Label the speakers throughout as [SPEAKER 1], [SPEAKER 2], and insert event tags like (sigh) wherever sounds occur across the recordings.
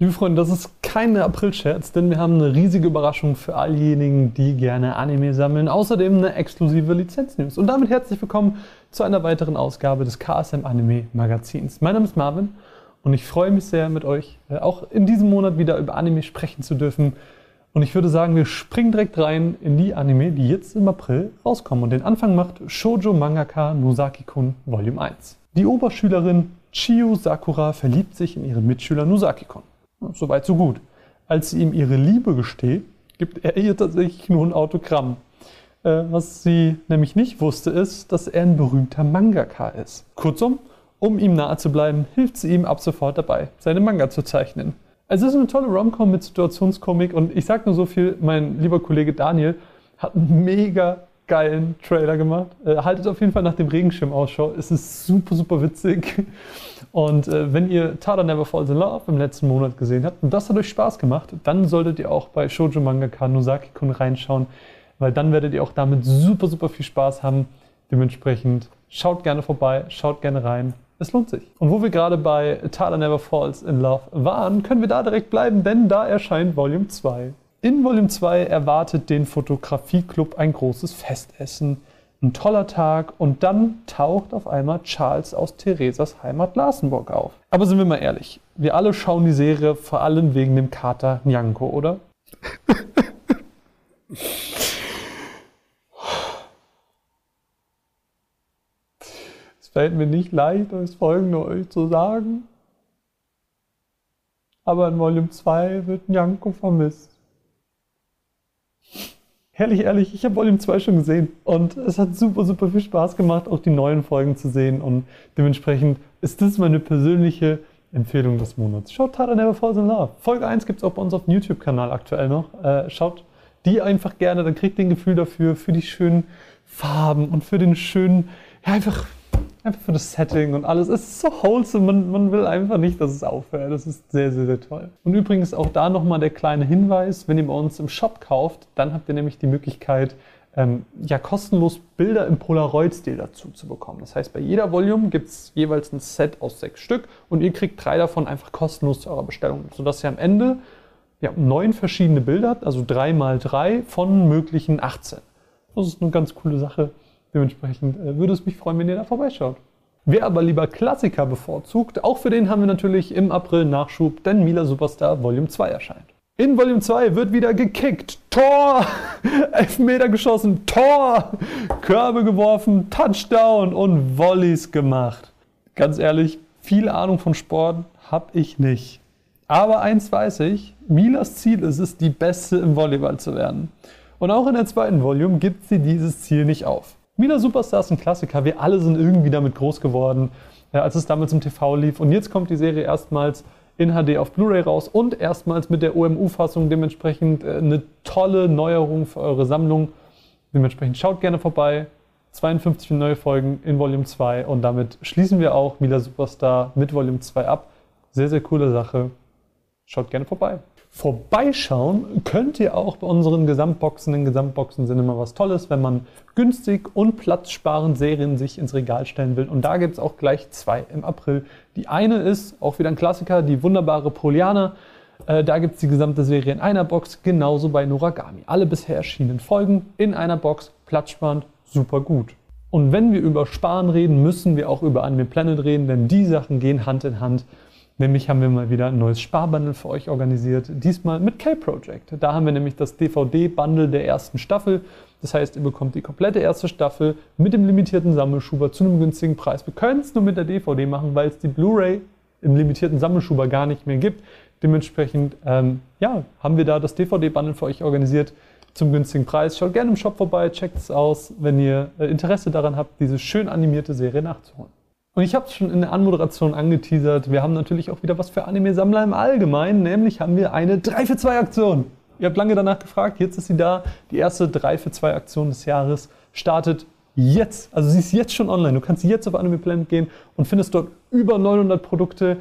[SPEAKER 1] Liebe Freunde, das ist keine April-Scherz, denn wir haben eine riesige Überraschung für all diejenigen, die gerne Anime sammeln. Außerdem eine exklusive Lizenz-News. Und damit herzlich willkommen zu einer weiteren Ausgabe des KSM Anime Magazins. Mein Name ist Marvin und ich freue mich sehr, mit euch äh, auch in diesem Monat wieder über Anime sprechen zu dürfen. Und ich würde sagen, wir springen direkt rein in die Anime, die jetzt im April rauskommen. Und den Anfang macht Shoujo Mangaka Nusaki-kun Volume 1. Die Oberschülerin Chiyo Sakura verliebt sich in ihren Mitschüler Nusaki-kun. Soweit, so gut. Als sie ihm ihre Liebe gesteht, gibt er ihr tatsächlich nur ein Autogramm. Äh, was sie nämlich nicht wusste, ist, dass er ein berühmter Mangaka ist. Kurzum, um ihm nahe zu bleiben, hilft sie ihm ab sofort dabei, seine Manga zu zeichnen. Es ist eine tolle Romcom mit Situationskomik und ich sag nur so viel, mein lieber Kollege Daniel hat einen mega geilen Trailer gemacht. Äh, haltet auf jeden Fall nach dem Regenschirm Ausschau. Es ist super, super witzig. Und äh, wenn ihr Tada Never Falls in Love im letzten Monat gesehen habt und das hat euch Spaß gemacht, dann solltet ihr auch bei Shoujo Mangaka Nozaki-kun reinschauen, weil dann werdet ihr auch damit super, super viel Spaß haben. Dementsprechend schaut gerne vorbei, schaut gerne rein. Es lohnt sich. Und wo wir gerade bei Tada Never Falls in Love waren, können wir da direkt bleiben, denn da erscheint Volume 2. In Volume 2 erwartet den Fotografieclub ein großes Festessen ein toller Tag und dann taucht auf einmal Charles aus Theresas Heimat Larsenburg auf. Aber sind wir mal ehrlich, wir alle schauen die Serie vor allem wegen dem Kater Nyanko, oder? (laughs) es fällt mir nicht leicht, das folgende euch zu sagen. Aber in Volume 2 wird Nyanko vermisst. Herrlich, ehrlich, ich habe Volume 2 schon gesehen und es hat super, super viel Spaß gemacht, auch die neuen Folgen zu sehen und dementsprechend ist das meine persönliche Empfehlung des Monats. Schaut Tada Never Falls in Love. Folge 1 gibt es auch bei uns auf dem YouTube-Kanal aktuell noch. Äh, schaut die einfach gerne, dann kriegt ihr ein Gefühl dafür, für die schönen Farben und für den schönen, ja, einfach Einfach für das Setting und alles. Es ist so wholesome, man, man will einfach nicht, dass es aufhört. Das ist sehr, sehr, sehr toll. Und übrigens auch da nochmal der kleine Hinweis, wenn ihr bei uns im Shop kauft, dann habt ihr nämlich die Möglichkeit, ähm, ja, kostenlos Bilder im Polaroid-Stil dazu zu bekommen. Das heißt, bei jeder Volume gibt es jeweils ein Set aus sechs Stück und ihr kriegt drei davon einfach kostenlos zu eurer Bestellung, sodass ihr am Ende ja, neun verschiedene Bilder habt, also drei mal drei von möglichen 18. Das ist eine ganz coole Sache. Dementsprechend äh, würde es mich freuen, wenn ihr da vorbeischaut. Wer aber lieber Klassiker bevorzugt, auch für den haben wir natürlich im April Nachschub, denn Mila Superstar Volume 2 erscheint. In Volume 2 wird wieder gekickt, Tor, (laughs) Elfmeter geschossen, Tor, Körbe geworfen, Touchdown und Volleys gemacht. Ganz ehrlich, viel Ahnung von Sport habe ich nicht. Aber eins weiß ich, Milas Ziel ist es, die Beste im Volleyball zu werden. Und auch in der zweiten Volume gibt sie dieses Ziel nicht auf. Wieder Superstar ist ein Klassiker. Wir alle sind irgendwie damit groß geworden, äh, als es damals im TV lief. Und jetzt kommt die Serie erstmals in HD auf Blu-ray raus und erstmals mit der OMU-Fassung. Dementsprechend äh, eine tolle Neuerung für eure Sammlung. Dementsprechend schaut gerne vorbei. 52 neue Folgen in Volume 2 und damit schließen wir auch Mila Superstar mit Volume 2 ab. Sehr, sehr coole Sache. Schaut gerne vorbei. Vorbeischauen könnt ihr auch bei unseren Gesamtboxen. In Gesamtboxen sind immer was Tolles, wenn man günstig und platzsparend Serien sich ins Regal stellen will. Und da gibt es auch gleich zwei im April. Die eine ist auch wieder ein Klassiker, die wunderbare Poliana. Äh, da gibt es die gesamte Serie in einer Box, genauso bei Noragami. Alle bisher erschienenen Folgen in einer Box, platzsparend, super gut. Und wenn wir über Sparen reden, müssen wir auch über Anime Planet reden, denn die Sachen gehen Hand in Hand. Nämlich haben wir mal wieder ein neues Sparbundle für euch organisiert, diesmal mit K-Project. Da haben wir nämlich das DVD-Bundle der ersten Staffel. Das heißt, ihr bekommt die komplette erste Staffel mit dem limitierten Sammelschuber zu einem günstigen Preis. Wir können es nur mit der DVD machen, weil es die Blu-ray im limitierten Sammelschuber gar nicht mehr gibt. Dementsprechend ähm, ja, haben wir da das DVD-Bundle für euch organisiert zum günstigen Preis. Schaut gerne im Shop vorbei, checkt es aus, wenn ihr äh, Interesse daran habt, diese schön animierte Serie nachzuholen. Und ich habe es schon in der Anmoderation angeteasert. Wir haben natürlich auch wieder was für Anime-Sammler im Allgemeinen, nämlich haben wir eine 3 für 2 Aktion. Ihr habt lange danach gefragt, jetzt ist sie da. Die erste 3 für 2 Aktion des Jahres startet jetzt. Also sie ist jetzt schon online. Du kannst jetzt auf Anime Planet gehen und findest dort über 900 Produkte.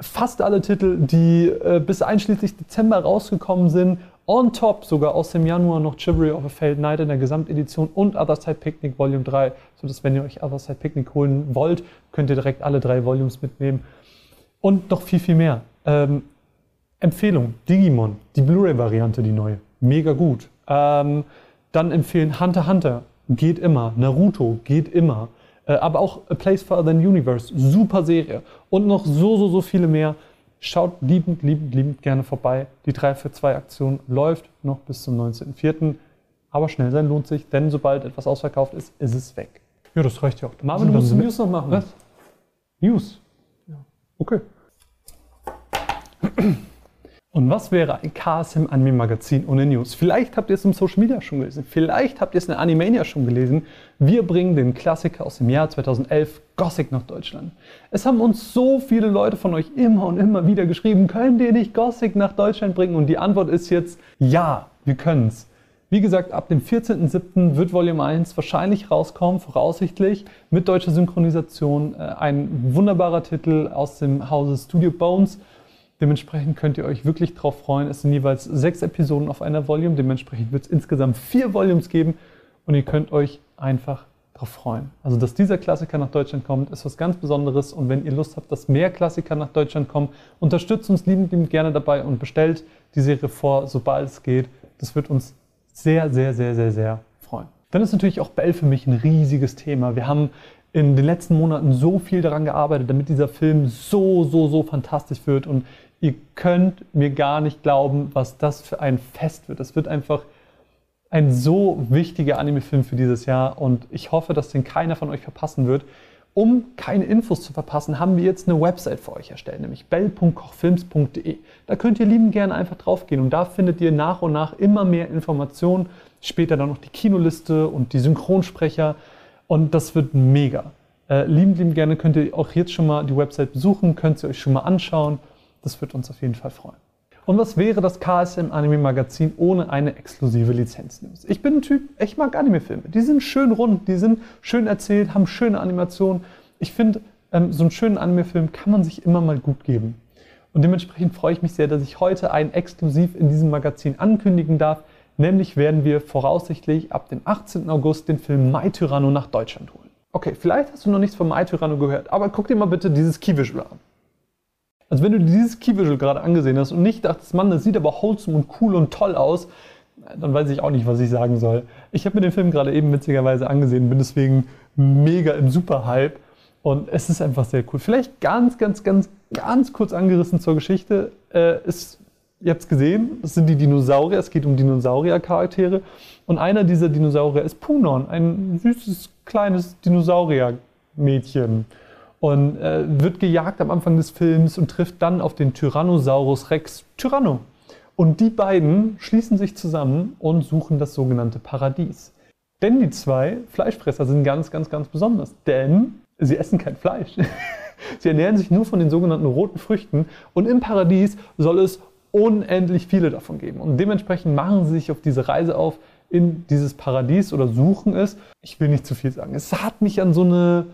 [SPEAKER 1] Fast alle Titel, die äh, bis einschließlich Dezember rausgekommen sind On top sogar aus dem Januar noch Chivalry of a Failed Night in der Gesamtedition und Other Side Picnic Volume 3, sodass wenn ihr euch Other Side Picnic holen wollt, könnt ihr direkt alle drei Volumes mitnehmen. Und noch viel, viel mehr. Ähm, Empfehlung, Digimon, die Blu-ray-Variante, die neue. Mega gut. Ähm, dann empfehlen Hunter Hunter, geht immer. Naruto, geht immer. Äh, aber auch A Place for Other Universe, super Serie. Und noch so, so, so viele mehr. Schaut liebend, liebend, liebend gerne vorbei. Die 3 für 2 Aktion läuft noch bis zum 19.04. Aber schnell sein lohnt sich, denn sobald etwas ausverkauft ist, ist es weg. Ja, das reicht ja auch.
[SPEAKER 2] Marvin, du musst News noch machen.
[SPEAKER 1] Was? News?
[SPEAKER 2] Ja.
[SPEAKER 1] Okay. Und was wäre ein KSM Anime Magazin ohne News? Vielleicht habt ihr es im Social Media schon gelesen, vielleicht habt ihr es in Animania schon gelesen. Wir bringen den Klassiker aus dem Jahr 2011 Gothic nach Deutschland. Es haben uns so viele Leute von euch immer und immer wieder geschrieben, könnt ihr nicht Gothic nach Deutschland bringen? Und die Antwort ist jetzt ja, wir können es. Wie gesagt, ab dem 14.07. wird Volume 1 wahrscheinlich rauskommen, voraussichtlich, mit deutscher Synchronisation. Äh, ein wunderbarer Titel aus dem Hause Studio Bones. Dementsprechend könnt ihr euch wirklich darauf freuen. Es sind jeweils sechs Episoden auf einer Volume. Dementsprechend wird es insgesamt vier Volumes geben und ihr könnt euch einfach darauf freuen. Also, dass dieser Klassiker nach Deutschland kommt, ist was ganz Besonderes. Und wenn ihr Lust habt, dass mehr Klassiker nach Deutschland kommen, unterstützt uns liebend, liebend gerne dabei und bestellt die Serie vor, sobald es geht. Das wird uns sehr, sehr, sehr, sehr, sehr freuen. Dann ist natürlich auch Bell für mich ein riesiges Thema. Wir haben in den letzten Monaten so viel daran gearbeitet, damit dieser Film so, so, so fantastisch wird. Und Ihr könnt mir gar nicht glauben, was das für ein Fest wird. Das wird einfach ein so wichtiger Anime-Film für dieses Jahr und ich hoffe, dass den keiner von euch verpassen wird. Um keine Infos zu verpassen, haben wir jetzt eine Website für euch erstellt, nämlich bell.kochfilms.de. Da könnt ihr lieben gerne einfach draufgehen und da findet ihr nach und nach immer mehr Informationen. Später dann noch die Kinoliste und die Synchronsprecher und das wird mega. Äh, lieben, lieben gerne könnt ihr auch jetzt schon mal die Website besuchen, könnt ihr euch schon mal anschauen. Das wird uns auf jeden Fall freuen. Und was wäre das KSM Anime Magazin ohne eine exklusive Lizenz-News? Ich bin ein Typ, ich mag Anime-Filme. Die sind schön rund, die sind schön erzählt, haben schöne Animationen. Ich finde, ähm, so einen schönen Anime-Film kann man sich immer mal gut geben. Und dementsprechend freue ich mich sehr, dass ich heute einen exklusiv in diesem Magazin ankündigen darf. Nämlich werden wir voraussichtlich ab dem 18. August den Film My Tyranno nach Deutschland holen. Okay, vielleicht hast du noch nichts von My Tyranno gehört, aber guck dir mal bitte dieses Key-Visual an. Also wenn du dieses Key-Visual gerade angesehen hast und nicht dachtest, Mann, das sieht aber wholesome und cool und toll aus, dann weiß ich auch nicht, was ich sagen soll. Ich habe mir den Film gerade eben witzigerweise angesehen, bin deswegen mega im Super-Hype und es ist einfach sehr cool. Vielleicht ganz, ganz, ganz, ganz kurz angerissen zur Geschichte. Äh, ist, ihr habt es gesehen, das sind die Dinosaurier, es geht um Dinosaurier-Charaktere und einer dieser Dinosaurier ist Punon, ein süßes, kleines Dinosaurier-Mädchen und äh, wird gejagt am Anfang des Films und trifft dann auf den Tyrannosaurus Rex Tyranno. Und die beiden schließen sich zusammen und suchen das sogenannte Paradies. Denn die zwei Fleischfresser sind ganz, ganz, ganz besonders. Denn sie essen kein Fleisch. (laughs) sie ernähren sich nur von den sogenannten roten Früchten. Und im Paradies soll es unendlich viele davon geben. Und dementsprechend machen sie sich auf diese Reise auf in dieses Paradies oder suchen es. Ich will nicht zu viel sagen. Es hat mich an so eine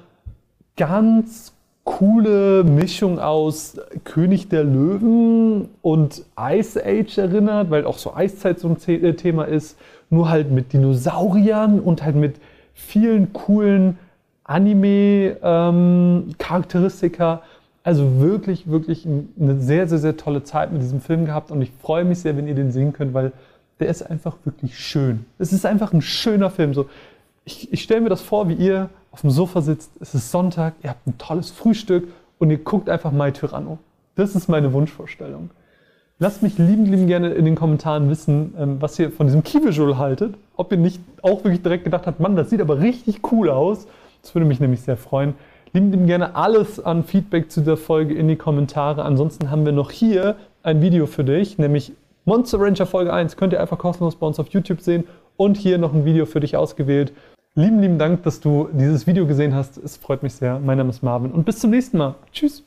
[SPEAKER 1] ganz coole Mischung aus König der Löwen und Ice Age erinnert, weil auch so Eiszeit so ein äh, Thema ist, nur halt mit Dinosauriern und halt mit vielen coolen Anime-Charakteristika. Ähm, also wirklich, wirklich eine sehr, sehr, sehr tolle Zeit mit diesem Film gehabt und ich freue mich sehr, wenn ihr den sehen könnt, weil der ist einfach wirklich schön. Es ist einfach ein schöner Film. So, ich, ich stelle mir das vor, wie ihr auf dem Sofa sitzt, es ist Sonntag, ihr habt ein tolles Frühstück und ihr guckt einfach My Tyranno. Das ist meine Wunschvorstellung. Lasst mich liebend, liebend gerne in den Kommentaren wissen, ähm, was ihr von diesem Key Visual haltet. Ob ihr nicht auch wirklich direkt gedacht habt, Mann, das sieht aber richtig cool aus. Das würde mich nämlich sehr freuen. Liebend, liebend gerne alles an Feedback zu der Folge in die Kommentare. Ansonsten haben wir noch hier ein Video für dich, nämlich Monster Ranger Folge 1. Könnt ihr einfach kostenlos bei uns auf YouTube sehen. Und hier noch ein Video für dich ausgewählt. Lieben, lieben Dank, dass du dieses Video gesehen hast. Es freut mich sehr. Mein Name ist Marvin und bis zum nächsten Mal. Tschüss.